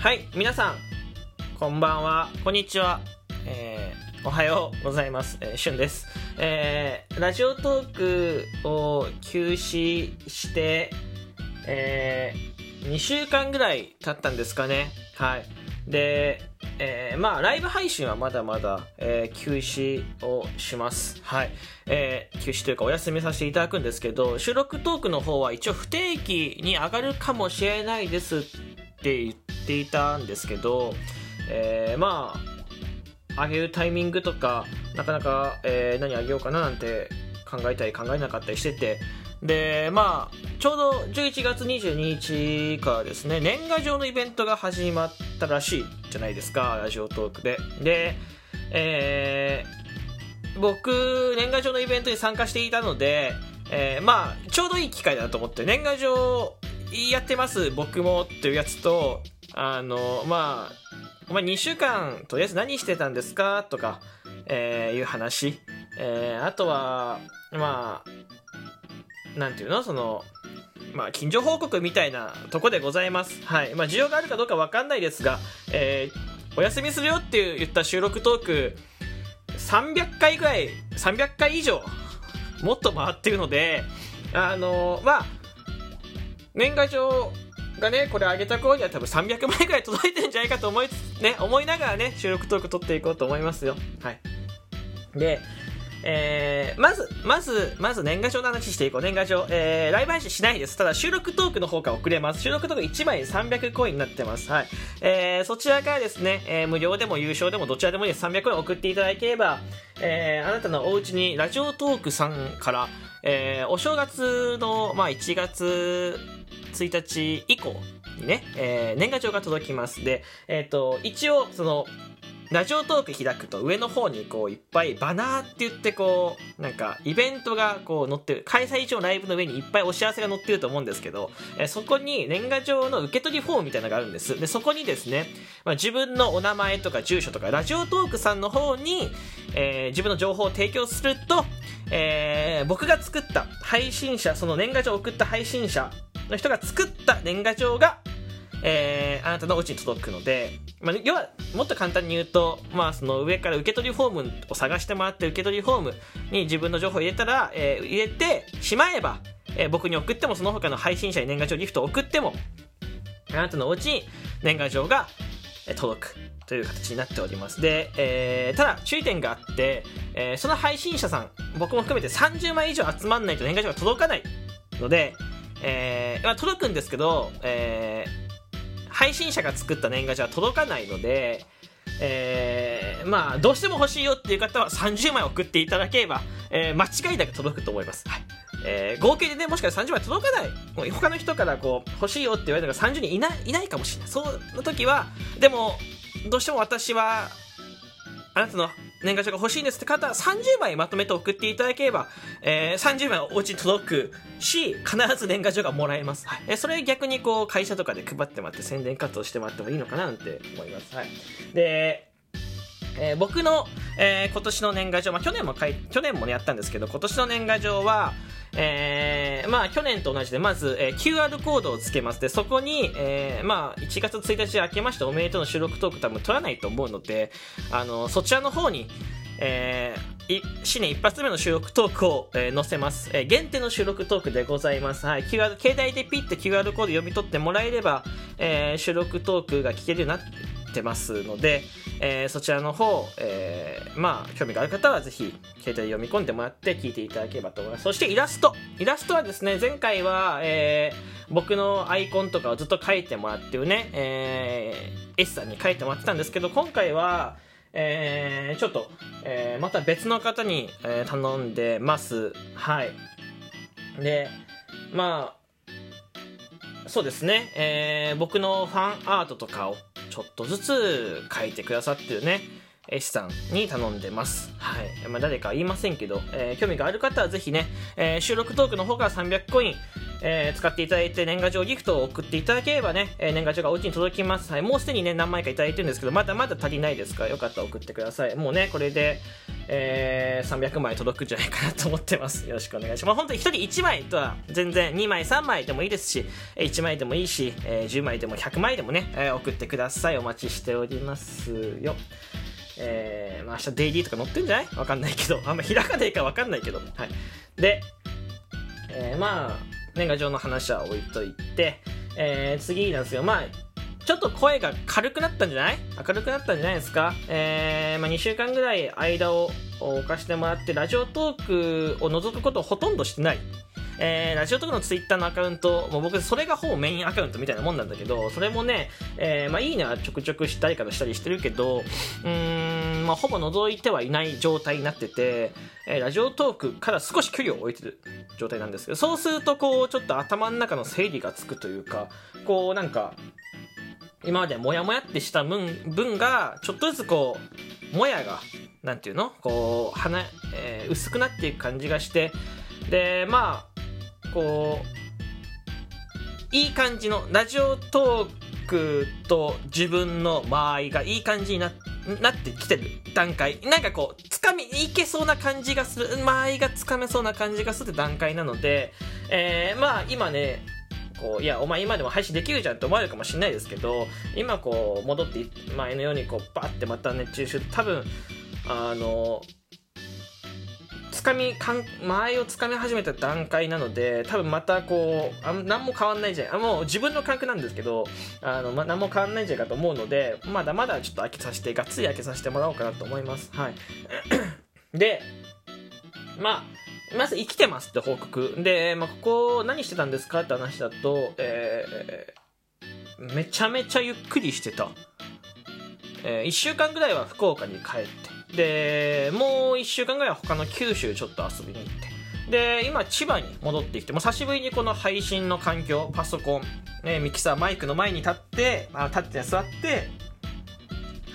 はい、皆さん、こんばんは、こんにちは、えー、おはようございます、えー、しゅんです。えー、ラジオトークを休止して、えー、2週間ぐらい経ったんですかね。はい。で、えー、まあ、ライブ配信はまだまだ、えー、休止をします。はい。えー、休止というかお休みさせていただくんですけど、収録トークの方は一応不定期に上がるかもしれないですって言ってていたんですけど、えー、まあ、上げるタイミングとか、なかなか、えー、何上げようかななんて考えたり考えなかったりしてて、で、まあ、ちょうど11月22日からですね、年賀状のイベントが始まったらしいじゃないですか、ラジオトークで。で、えー、僕、年賀状のイベントに参加していたので、えー、まあ、ちょうどいい機会だと思って、年賀状やってます、僕もっていうやつと、あの、まあ、まあ、2週間、とりあえず何してたんですか？とか、えー、いう話。えー、あとは、まあ、なんていうの？その、まあ、近所報告みたいなとこでございます。はい。まあ、需要があるかどうかわかんないですが、えー、お休みするよっていう言った収録トーク、300回ぐらい、300回以上、もっと回ってるので、あの、まあ、年賀状がね、これ上げた頃には多分300枚ぐらい届いてるんじゃないかと思いつ、ね、思いながらね、収録トーク撮っていこうと思いますよ。はい。で、えー、まず、まず、まず年賀状の話していこう。年賀状。えー、ライブ配信しないです。ただ収録トークの方から送れます。収録トーク1枚300コインになってます。はい。えー、そちらからですね、えー、無料でも優勝でもどちらでもいいです。300コイン送っていただければ、えー、あなたのお家にラジオトークさんから、えー、お正月の、まあ、1月1日以降にね、えー、年賀状が届きます。で、えっ、ー、と、一応、その、ラジオトーク開くと上の方にこういっぱいバナーって言ってこうなんかイベントがこう載ってる開催中のライブの上にいっぱいお知らせが載ってると思うんですけど、そこに年賀状の受け取りフォームみたいなのがあるんですでそこにですね、まあ、自分のお名前とか住所とかラジオトークさんの方に、えー、自分の情報を提供すると、えー、僕が作った配信者その年賀状を送った配信者の人が作った年賀状がえー、あなたのお家に届くので、まあ、要はもっと簡単に言うと、まあ、その上から受け取りフォームを探してもらって受け取りフォームに自分の情報を入れたら、えー、入れてしまえば、えー、僕に送ってもその他の配信者に年賀状ギフトを送ってもあなたのお家に年賀状が届くという形になっております。で、えー、ただ注意点があって、えー、その配信者さん僕も含めて30枚以上集まらないと年賀状が届かないので、えーまあ、届くんですけど、えー配信者が作った年賀状は届かないので、えー、まあ、どうしても欲しいよっていう方は30枚送っていただければ、えー、間違いなく届くと思います。はい。えー、合計でね、もしかしたら30枚届かない、他の人からこう、欲しいよって言われるのが30人いない、いないかもしれない。その時は、でも、どうしても私は、あなたの年賀状が欲しいんですって方は30枚まとめて送っていただければ、えー、30枚お家に届くし、必ず年賀状がもらえます。はい。えー、それ逆にこう、会社とかで配ってもらって宣伝活動してもらってもいいのかなって思います。はい。で、えー、僕の、えー、今年の年賀状、まあ、去年も、去年もね、やったんですけど、今年の年賀状は、えー、まあ、去年と同じで、まず、えー、QR コードをつけます。で、そこに、えー、まあ、1月1日明けましておめでとうの収録トーク多分取らないと思うので、あの、そちらの方に、えー、新年一発目の収録トークを、えー、載せます、えー。限定の収録トークでございます。はい。QR、携帯でピッて QR コード読み取ってもらえれば、えー、収録トークが聞けるようになってってますので、えー、そちらの方、えー、まあ、興味がある方はぜひ、携帯で読み込んでもらって聞いていただければと思います。そしてイラスト。イラストはですね、前回は、えー、僕のアイコンとかをずっと描いてもらってるね、えー、S さんに描いてもらってたんですけど、今回は、えー、ちょっと、えー、また別の方に、えー、頼んでます。はい。で、まあ、そうですね、えー、僕のファンアートとかをちょっとずつ書いてくださってるね、S さんに頼んでます。はい。まあ、誰か言いませんけど、えー、興味がある方はぜひね、えー、収録トークの方から300コイン、えー使っていただいて年賀状ギフトを送っていただければね、えー年賀状がお家に届きます。はい、もうすでにね、何枚かいただいてるんですけど、まだまだ足りないですから、よかったら送ってください。もうね、これで、えー300枚届くんじゃないかなと思ってます。よろしくお願いします。まあ、本当に1人1枚とは全然2枚、3枚でもいいですし、1枚でもいいし、えー10枚でも100枚でもね、えー送ってください。お待ちしておりますよ。えー、まあ明日デイリーとか載ってんじゃない？わかんないけど、あんま開かないかわかんないけど。はい。で、えーまあ、年賀状の話は置いといて、えー次なんですよ。まあ、ちょっと声が軽くなったんじゃない？明るくなったんじゃないですか？えーまあ、2週間ぐらい間を置かしてもらって、ラジオトークを除くことをほとんどしてない。えーラジオトークのツイッターのアカウント、もう僕それがほぼメインアカウントみたいなもんなんだけど、それもね、えーまあいいねはちょくちょくしたりからしたりしてるけど、うーん、まあほぼ覗いてはいない状態になってて、えーラジオトークから少し距離を置いてる状態なんですけど、そうするとこう、ちょっと頭の中の整理がつくというか、こうなんか、今までモヤモヤってした分分がちょっとずつこうもやがなんていうの？こう花、えー薄くなっていく感じがしてでまあこういい感じのラジオトークと自分の間合いがいい感じになってなってきてる段階。なんかこうつかみいけそうな感じがする。間合いがつかめそうな感じがする段階なので、えーまあ今ねこういやお前今でも配信できるじゃんって思われるかもしれないですけど今こう戻って前のようにこうバーってまた熱中症多分あのかみかん間合いをつかみ始めた段階なので多分またこうあ何も変わんないじゃないあもう自分の感覚なんですけどあの、ま、何も変わんないんじゃないかと思うのでまだまだちょっと開けさせてがっつり開けさせてもらおうかなと思います。はい。でまあまず生きてますって報告。で、まあ、ここ何してたんですかって話だと、えーめちゃめちゃゆっくりしてた、え1週間ぐらいは福岡に帰ってでもう1週間ぐらいは他の九州ちょっと遊びに行って。で今千葉に戻ってきてもう久しぶりにこの配信の環境パソコン、ね、ミキサーマイクの前に立ってまあ立って座って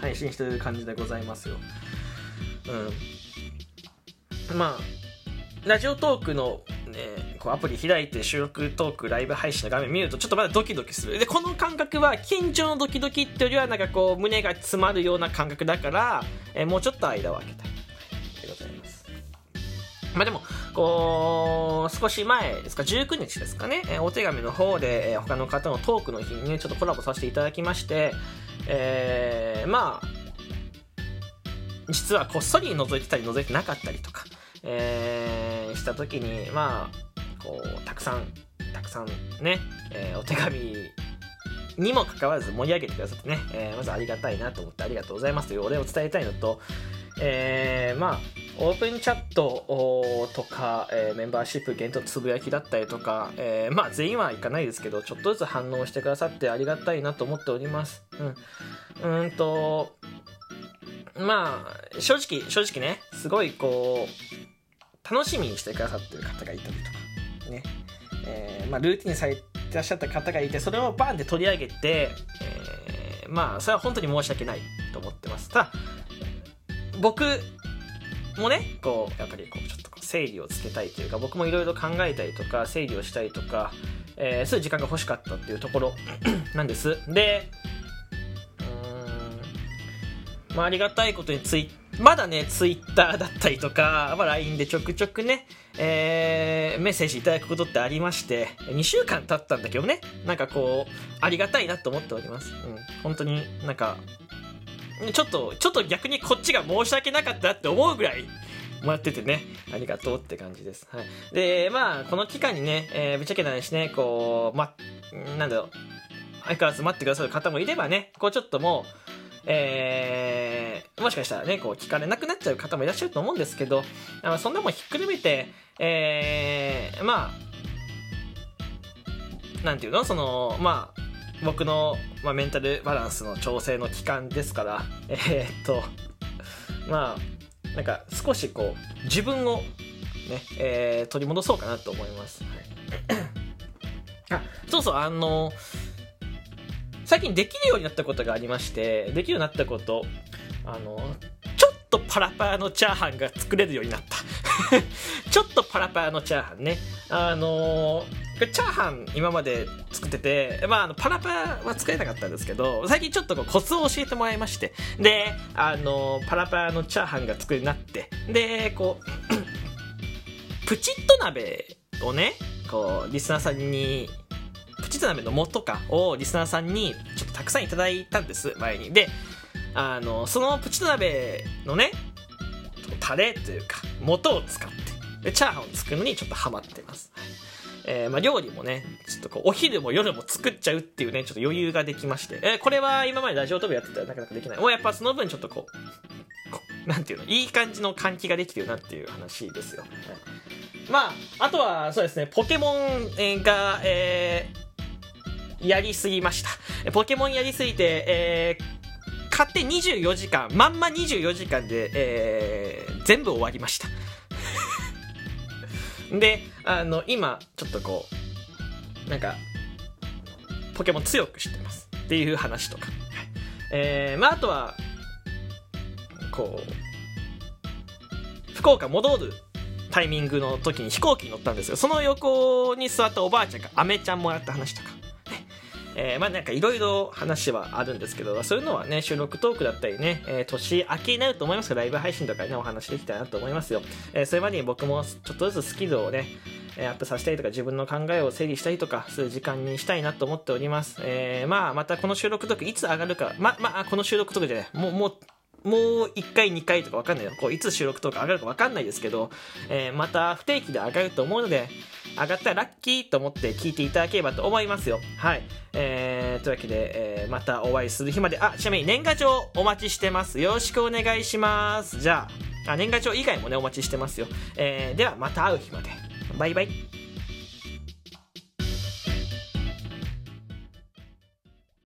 配信してる感じでございますよ。うん。まあラジオトークの、ね、こうアプリ開いて収録トークライブ配信の画面見るとちょっとまだドキドキする。でこの感覚は緊張のドキドキってよりはなんかこう胸が詰まるような感覚だから、えーもうちょっと間を空けたい。でございます。まあでもこう少し前ですか19日ですかね、えーお手紙の方で、えー他の方のトークの日にねちょっとコラボさせていただきましてえーまあ実はこっそり覗いてたり覗いてなかったりとか、えーした時にまあこうたくさんたくさんね、えーお手紙にもかかわらず盛り上げてくださってね、えーまずありがたいなと思ってありがとうございますというお礼を伝えたいのと、えーまあオープンチャットとか、えーメンバーシップ限定つぶやきだったりとか、えーまあ全員はいかないですけどちょっとずつ反応してくださってありがたいなと思っております。うん。うんとまあ正直正直ねすごいこう楽しみにしてくださってる方がいたりとね。えーまあ、ルーティンされてらっしゃった方がいてそれをバンって取り上げて、えーまあそれは本当に申し訳ないと思ってます。ただ僕もねこうやっぱりこうちょっと整理をつけたいというか僕もいろいろ考えたりとか整理をしたりとか、えーそういう時間が欲しかったっていうところ なんです。でうんまあありがたいことにツイまだね、ツイッターだったりとか、まあ、LINE でちょくちょくね、えーメッセージいただくことってありまして、2週間経ったんだけどね、なんかこう、ありがたいなと思っております。うん。本当になんか、ちょっと、ちょっと逆にこっちが申し訳なかったって思うぐらい、もらっててね、ありがとうって感じです。はい。で、まあ、この期間にね、えーぶっちゃけないしね、こう、ま、なんだろう、相変わらず待ってくださる方もいればね、こうちょっともう、えーもしかしたらね、こう聞かれなくなっちゃう方もいらっしゃると思うんですけど、あそんなもんひっくるめて、えーまあ、なんていうの？その、まあ、僕の、まあ、メンタルバランスの調整の期間ですから、えーっと、まあ、なんか少しこう、自分をね、えー取り戻そうかなと思います。はい あ、そうそう、あの、最近できるようになったことがありまして、できるようになったこと、あの、ちょっとパラパラのチャーハンが作れるようになった。ちょっとパラパラのチャーハンね。あのチャーハン今まで作ってて、まあ、あのパラパラは作れなかったんですけど最近ちょっとこうコツを教えてもらいましてであのパラパラのチャーハンが作るようになってでこう プチッと鍋をねこうリスナーさんにチッと鍋の素かをリスナーさんにちょっとたくさんいただいたんです前に。であのそのプチッと鍋のねタレというか素を使ってでチャーハンを作るのにちょっとハマってます、えーまあ、料理もねちょっとこうお昼も夜も作っちゃうっていうねちょっと余裕ができまして、えーこれは今までラジオトークやってたらなかなかできない。もうやっぱその分ちょっとこうこうなんていうのいい感じの換気ができてるなっていう話ですよ、はい。まああとはそうですねポケモンえーがえーやりすぎました。ポケモンやりすぎてえー買って24時間まんま24時間で、えー全部終わりました。であの今ちょっとこうなんかポケモン強くしてます。っていう話とか、はい。えーまああとはこう福岡戻るタイミングの時に飛行機に乗ったんですよ。その横に座ったおばあちゃんがアメちゃんもらった話とか。えーまあなんかいろいろ話はあるんですけどそういうのはね収録トークだったりね、えー年明けになると思いますけどライブ配信とかねお話できたらなと思いますよ、えーそれまでに僕もちょっとずつスキルをねえアップさせたりとか自分の考えを整理したりとかする時間にしたいなと思っております、えーまあまたこの収録トークいつ上がるかままあこの収録トークじゃない。もうもうもう1回2回とか分かんないよ。こういつ収録トーク上がるか分かんないですけど、えーまた不定期で上がると思うので上がったらラッキーと思って聞いていただければと思いますよ。はい。えー、というわけで、えーまたお会いする日まで。あちなみに年賀状お待ちしてますよ。ろしくお願いします。じゃああ年賀状以外もねお待ちしてますよ、えーではまた会う日まで。バイバイ。